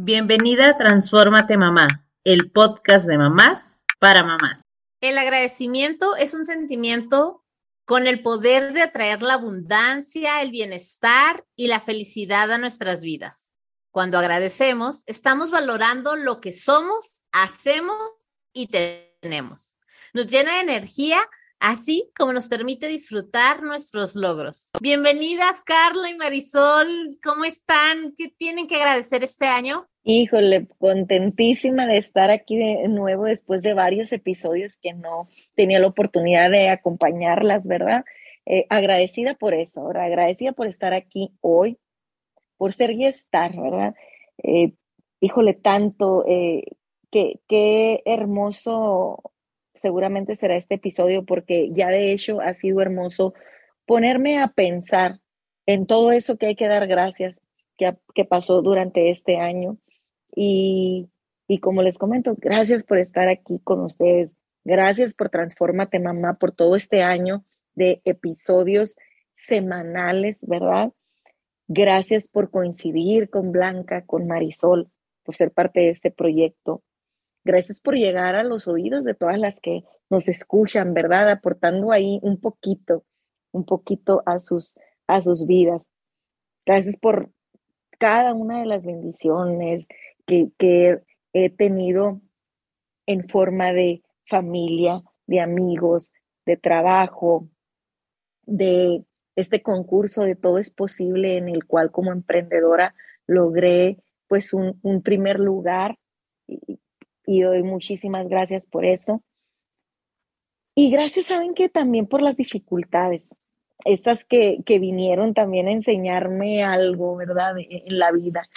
Bienvenida a Transfórmate Mamá, el podcast de mamás para mamás. El agradecimiento es un sentimiento con el poder de atraer la abundancia, el bienestar y la felicidad a nuestras vidas. Cuando agradecemos, estamos valorando lo que somos, hacemos y tenemos. Nos llena de energía así como nos permite disfrutar nuestros logros. Bienvenidas, Carla y Marisol. ¿Cómo están? ¿Qué tienen que agradecer este año? Híjole, contentísima de estar aquí de nuevo después de varios episodios que no tenía la oportunidad de acompañarlas, ¿verdad? Eh, agradecida por eso, agradecida por estar aquí hoy, por ser y estar, ¿verdad? Eh, híjole, tanto, eh, qué hermoso seguramente será este episodio porque ya de hecho ha sido hermoso ponerme a pensar en todo eso que hay que dar gracias que, que pasó durante este año. Y, y como les comento, gracias por estar aquí con ustedes. Gracias por Transformate Mamá, por todo este año de episodios semanales, ¿verdad? Gracias por coincidir con Blanca, con Marisol, por ser parte de este proyecto. Gracias por llegar a los oídos de todas las que nos escuchan, ¿verdad? Aportando ahí un poquito, un poquito a sus, a sus vidas. Gracias por cada una de las bendiciones que, que he tenido en forma de familia, de amigos, de trabajo, de este concurso de Todo es Posible en el cual como emprendedora logré pues un, un primer lugar y doy muchísimas gracias por eso. Y gracias, saben que también por las dificultades, esas que, que vinieron también a enseñarme algo, ¿verdad? En la vida.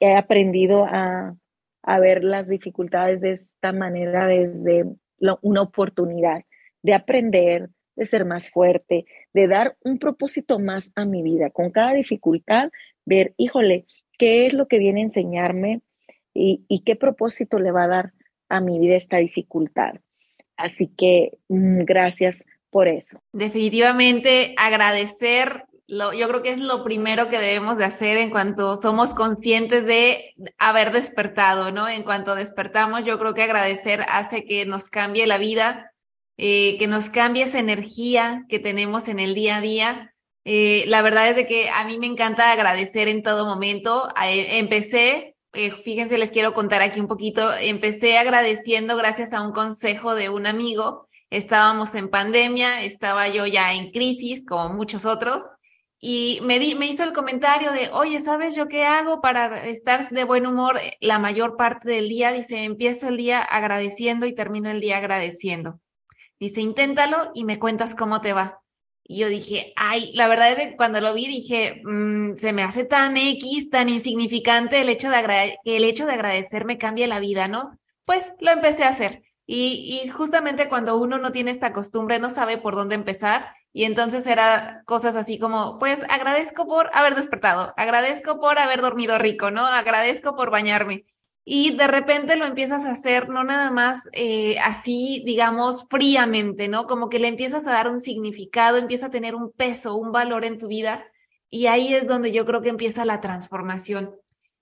He aprendido a, a ver las dificultades de esta manera desde una oportunidad de aprender, de ser más fuerte, de dar un propósito más a mi vida. Con cada dificultad, ver, híjole, ¿qué es lo que viene a enseñarme? Y, qué propósito le va a dar a mi vida esta dificultad. Así que mm, gracias por eso. Definitivamente agradecer, lo, yo creo que es lo primero que debemos de hacer en cuanto somos conscientes de haber despertado, ¿no? En cuanto despertamos, yo creo que agradecer hace que nos cambie la vida, eh, que nos cambie esa energía que tenemos en el día a día. Eh, la verdad es de que a mí me encanta agradecer en todo momento. Eh, empecé eh, fíjense, les quiero contar aquí un poquito. Empecé agradeciendo gracias a un consejo de un amigo. Estábamos en pandemia, estaba yo ya en crisis, como muchos otros, y me, di, me hizo el comentario de, oye, ¿sabes yo qué hago para estar de buen humor la mayor parte del día? Dice, empiezo el día agradeciendo y termino el día agradeciendo. Dice, inténtalo y me cuentas cómo te va. Y yo dije, ay, la verdad es que cuando lo vi dije, mm, se me hace tan X, tan insignificante el hecho de que el hecho de agradecer me cambie la vida, ¿no? Pues lo empecé a hacer. Y, y justamente cuando uno no tiene esta costumbre, no sabe por dónde empezar. Y entonces era cosas así como, pues agradezco por haber despertado, agradezco por haber dormido rico, ¿no? Agradezco por bañarme y de repente lo empiezas a hacer no nada más eh, así, digamos, fríamente, ¿no? Como que le empiezas a dar un significado, empieza a tener un peso, un valor en tu vida y ahí es donde yo creo que empieza la transformación.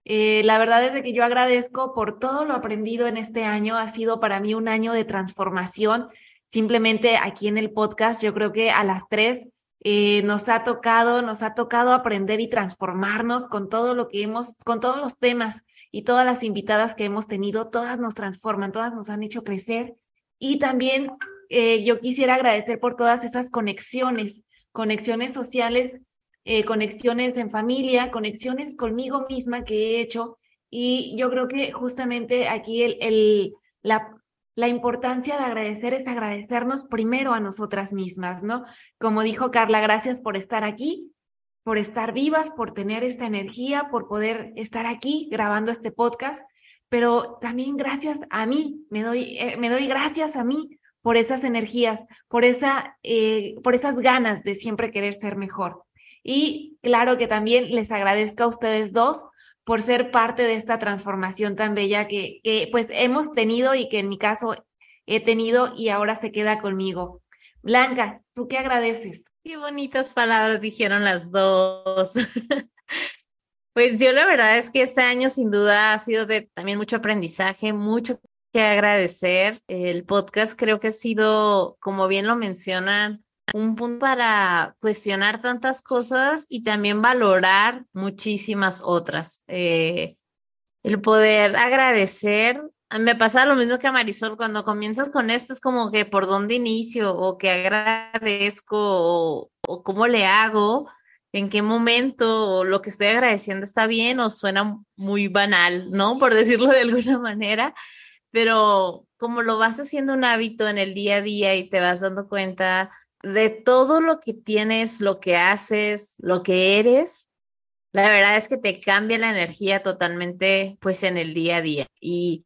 Eh, la verdad es de que yo agradezco por todo lo aprendido en este año, ha sido para mí un año de transformación. Simplemente aquí en el podcast, yo creo que a las tres eh, nos ha tocado, nos ha tocado aprender y transformarnos con todo lo que hemos, con todos los temas y todas las invitadas que hemos tenido, todas nos transforman, todas nos han hecho crecer. Y también eh, yo quisiera agradecer por todas esas conexiones, conexiones sociales, eh, conexiones en familia, conexiones conmigo misma que he hecho. Y yo creo que justamente aquí el, la, la importancia de agradecer es agradecernos primero a nosotras mismas, ¿no? Como dijo Carla, gracias por estar aquí, por estar vivas, por tener esta energía, por poder estar aquí grabando este podcast, pero también gracias a mí, me doy, eh, me doy gracias a mí por esas energías, por, esa, eh, por esas ganas de siempre querer ser mejor. Y claro que también les agradezco a ustedes dos por ser parte de esta transformación tan bella que, que pues hemos tenido y que en mi caso he tenido y ahora se queda conmigo. Blanca, ¿tú qué agradeces? Qué bonitas palabras dijeron las dos. Pues yo la verdad es que este año sin duda ha sido de también mucho aprendizaje, mucho que agradecer. El podcast creo que ha sido, como bien lo mencionan, un punto para cuestionar tantas cosas y también valorar muchísimas otras. Eh, el poder agradecer. Me pasa lo mismo que a Marisol, cuando comienzas con esto es como que por dónde inicio o que agradezco o, cómo le hago, en qué momento o lo que estoy agradeciendo está bien o suena muy banal, ¿no? Por decirlo de alguna manera, pero como lo vas haciendo un hábito en el día a día y te vas dando cuenta de todo lo que tienes, lo que haces, lo que eres, la verdad es que te cambia la energía totalmente, pues, en el día a día. Y,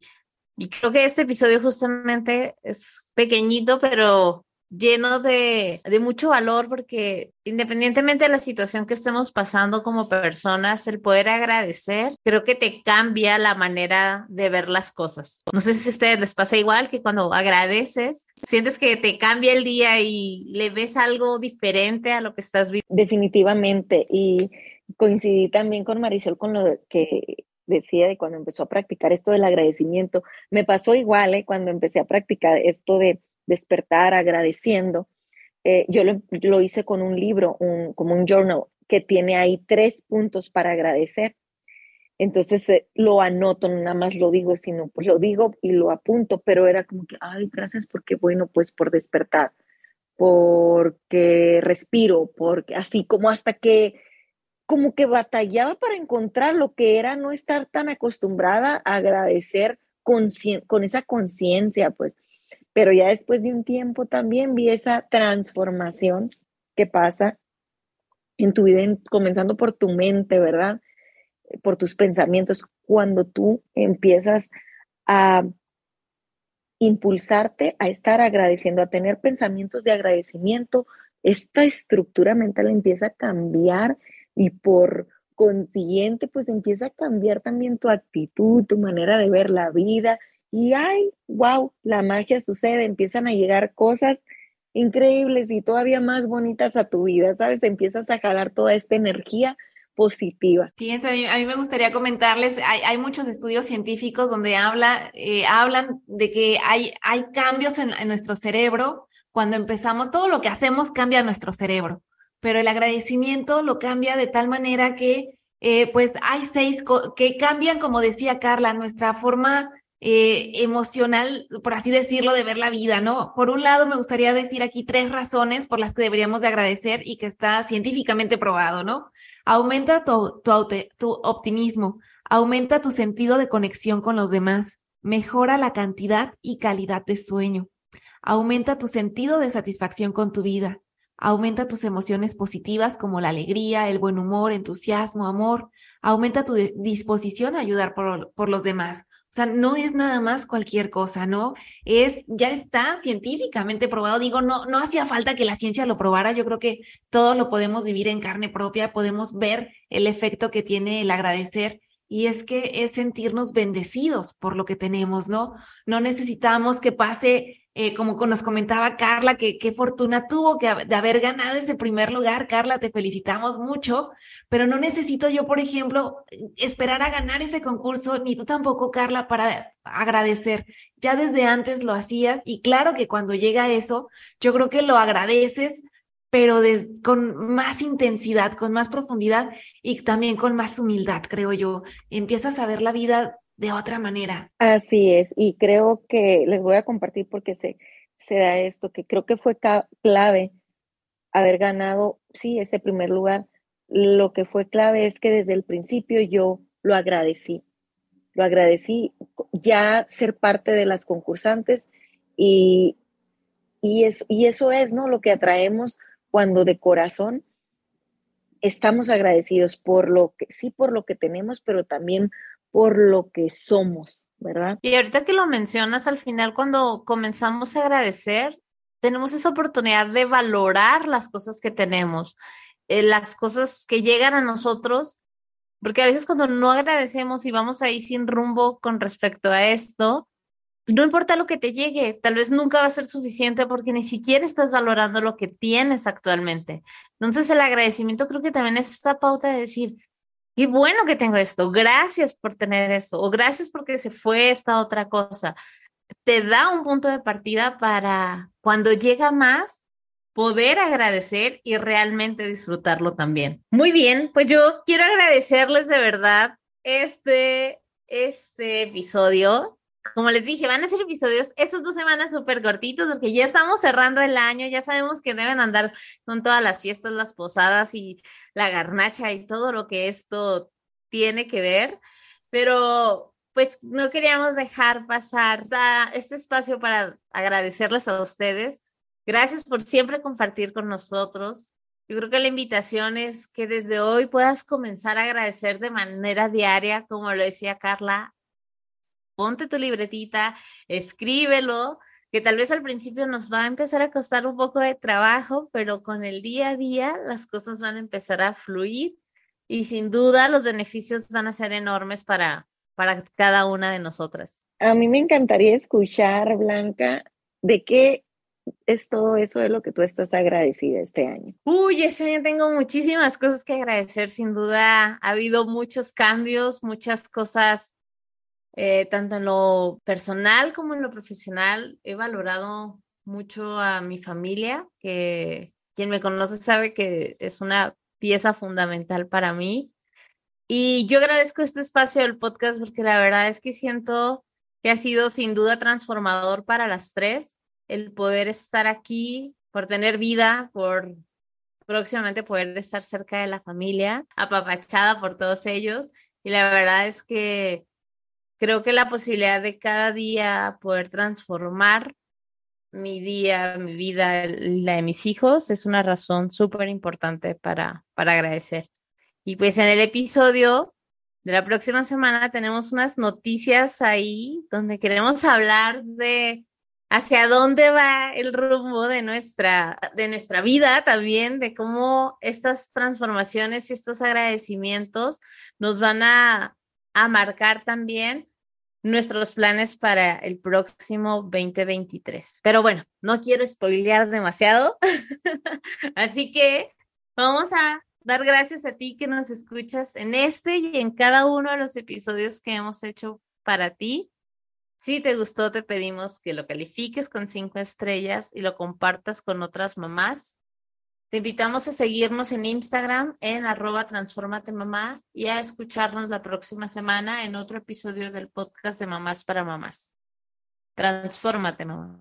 y creo que este episodio justamente es pequeñito, pero lleno de, de, mucho valor porque independientemente de la situación que estemos pasando como personas, el poder agradecer creo que te cambia la manera de ver las cosas. No sé si a ustedes les pasa igual que cuando agradeces, sientes que te cambia el día y le ves algo diferente a lo que estás viviendo. Definitivamente. Y coincidí también con Marisol con lo que decía de cuando empezó a practicar esto del agradecimiento. Me pasó igual ¿eh? cuando empecé a practicar esto de despertar agradeciendo. Eh, yo lo, hice con un libro, un, como un journal, que tiene ahí tres puntos para agradecer. Entonces eh, lo anoto, no nada más lo digo, sino pues lo digo y lo apunto, pero era como que, ay, gracias porque, bueno, pues por despertar, porque respiro, porque así como hasta que, como que batallaba para encontrar lo que era no estar tan acostumbrada a agradecer con, con esa conciencia, pues pero ya después de un tiempo también vi esa transformación que pasa en tu vida, comenzando por tu mente, ¿verdad? Por tus pensamientos, cuando tú empiezas a impulsarte a estar agradeciendo, a tener pensamientos de agradecimiento, esta estructura mental empieza a cambiar y por consiguiente, pues empieza a cambiar también tu actitud, tu manera de ver la vida, y ay, wow, la magia sucede, empiezan a llegar cosas increíbles y todavía más bonitas a tu vida, ¿sabes? Empiezas a jalar toda esta energía positiva. Fíjense, a mí, me gustaría comentarles, hay, muchos estudios científicos donde habla, eh, hablan de que hay, hay cambios en, nuestro cerebro cuando empezamos, todo lo que hacemos cambia nuestro cerebro, pero el agradecimiento lo cambia de tal manera que, eh, pues, hay seis que cambian, como decía Carla, nuestra forma eh, emocional, por así decirlo, de ver la vida, ¿no? Por un lado, me gustaría decir aquí tres razones por las que deberíamos de agradecer y que está científicamente probado, ¿no? Aumenta tu, optimismo, aumenta tu sentido de conexión con los demás, mejora la cantidad y calidad de sueño, aumenta tu sentido de satisfacción con tu vida, aumenta tus emociones positivas como la alegría, el buen humor, entusiasmo, amor, aumenta tu disposición a ayudar por, por los demás. O sea, no es nada más cualquier cosa, ¿no? Es, ya está científicamente probado. Digo, no, no hacía falta que la ciencia lo probara. Yo creo que todo lo podemos vivir en carne propia, podemos ver el efecto que tiene el agradecer. Y es que es sentirnos bendecidos por lo que tenemos, ¿no? No necesitamos que pase eh, como nos comentaba Carla, que qué fortuna tuvo que, de haber ganado ese primer lugar. Carla, te felicitamos mucho, pero no necesito yo, por ejemplo, esperar a ganar ese concurso, ni tú tampoco, Carla, para agradecer. Ya desde antes lo hacías y claro que cuando llega eso, yo creo que lo agradeces, pero con más intensidad, con más profundidad y también con más humildad, creo yo. Empiezas a ver la vida de otra manera. Así es, y creo que les voy a compartir porque se, se da esto, que creo que fue clave haber ganado, sí, ese primer lugar. Lo que fue clave es que desde el principio yo lo agradecí, lo agradecí ya ser parte de las concursantes y, y, es, y eso es, ¿no? Lo que atraemos cuando de corazón estamos agradecidos por lo que, sí, por lo que tenemos, pero también por lo que somos, ¿verdad? Y ahorita que lo mencionas, al final cuando comenzamos a agradecer, tenemos esa oportunidad de valorar las cosas que tenemos, eh, las cosas que llegan a nosotros, porque a veces cuando no agradecemos y vamos ahí sin rumbo con respecto a esto, no importa lo que te llegue, tal vez nunca va a ser suficiente porque ni siquiera estás valorando lo que tienes actualmente. Entonces el agradecimiento creo que también es esta pauta de decir, qué bueno que tengo esto, gracias por tener esto, o gracias porque se fue esta otra cosa. Te da un punto de partida para cuando llega más, poder agradecer y realmente disfrutarlo también. Muy bien, pues yo quiero agradecerles de verdad este, este episodio. Como les dije, van a ser episodios estas dos semanas súper cortitos porque ya estamos cerrando el año, ya sabemos que deben andar con todas las fiestas, las posadas y la garnacha y todo lo que esto tiene que ver, pero pues no queríamos dejar pasar este espacio para agradecerles a ustedes. Gracias por siempre compartir con nosotros. Yo creo que la invitación es que desde hoy puedas comenzar a agradecer de manera diaria, como lo decía Carla. Ponte tu libretita, escríbelo, que tal vez al principio nos va a empezar a costar un poco de trabajo, pero con el día a día las cosas van a empezar a fluir y sin duda los beneficios van a ser enormes para, para cada una de nosotras. A mí me encantaría escuchar, Blanca, de qué es todo eso de lo que tú estás agradecida este año? Uy, este año tengo muchísimas cosas que agradecer, sin duda. Ha habido muchos cambios, muchas cosas, eh, tanto en lo personal como en lo profesional. He valorado mucho a mi familia, que quien me conoce sabe que es una pieza fundamental para mí. Y yo agradezco este espacio del podcast porque la verdad es que siento que ha sido sin duda transformador para las tres el poder estar aquí, por tener vida, por próximamente poder estar cerca de la familia, apapachada por todos ellos. Y la verdad es que creo que la posibilidad de cada día poder transformar mi día, mi vida, la de mis hijos, es una razón súper importante para, para agradecer. Y pues en el episodio de la próxima semana tenemos unas noticias ahí donde queremos hablar de hacia dónde va el rumbo de nuestra, de nuestra vida también, de cómo estas transformaciones y estos agradecimientos nos van a, a marcar también nuestros planes para el próximo 2023. Pero bueno, no quiero spoilear demasiado, así que vamos a dar gracias a ti que nos escuchas en este y en cada uno de los episodios que hemos hecho para ti. Si te gustó, te pedimos que lo califiques con cinco estrellas y lo compartas con otras mamás. Te invitamos a seguirnos en Instagram en arroba mamá y a escucharnos la próxima semana en otro episodio del podcast de Mamás para Mamás. Transfórmate, mamá.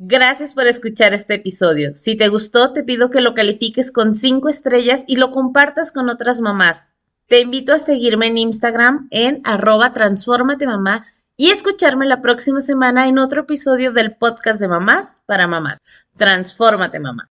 Gracias por escuchar este episodio. Si te gustó, te pido que lo califiques con cinco estrellas y lo compartas con otras mamás. Te invito a seguirme en Instagram en arroba mamá y escucharme la próxima semana en otro episodio del podcast de Mamás para Mamás. Transfórmate, mamá.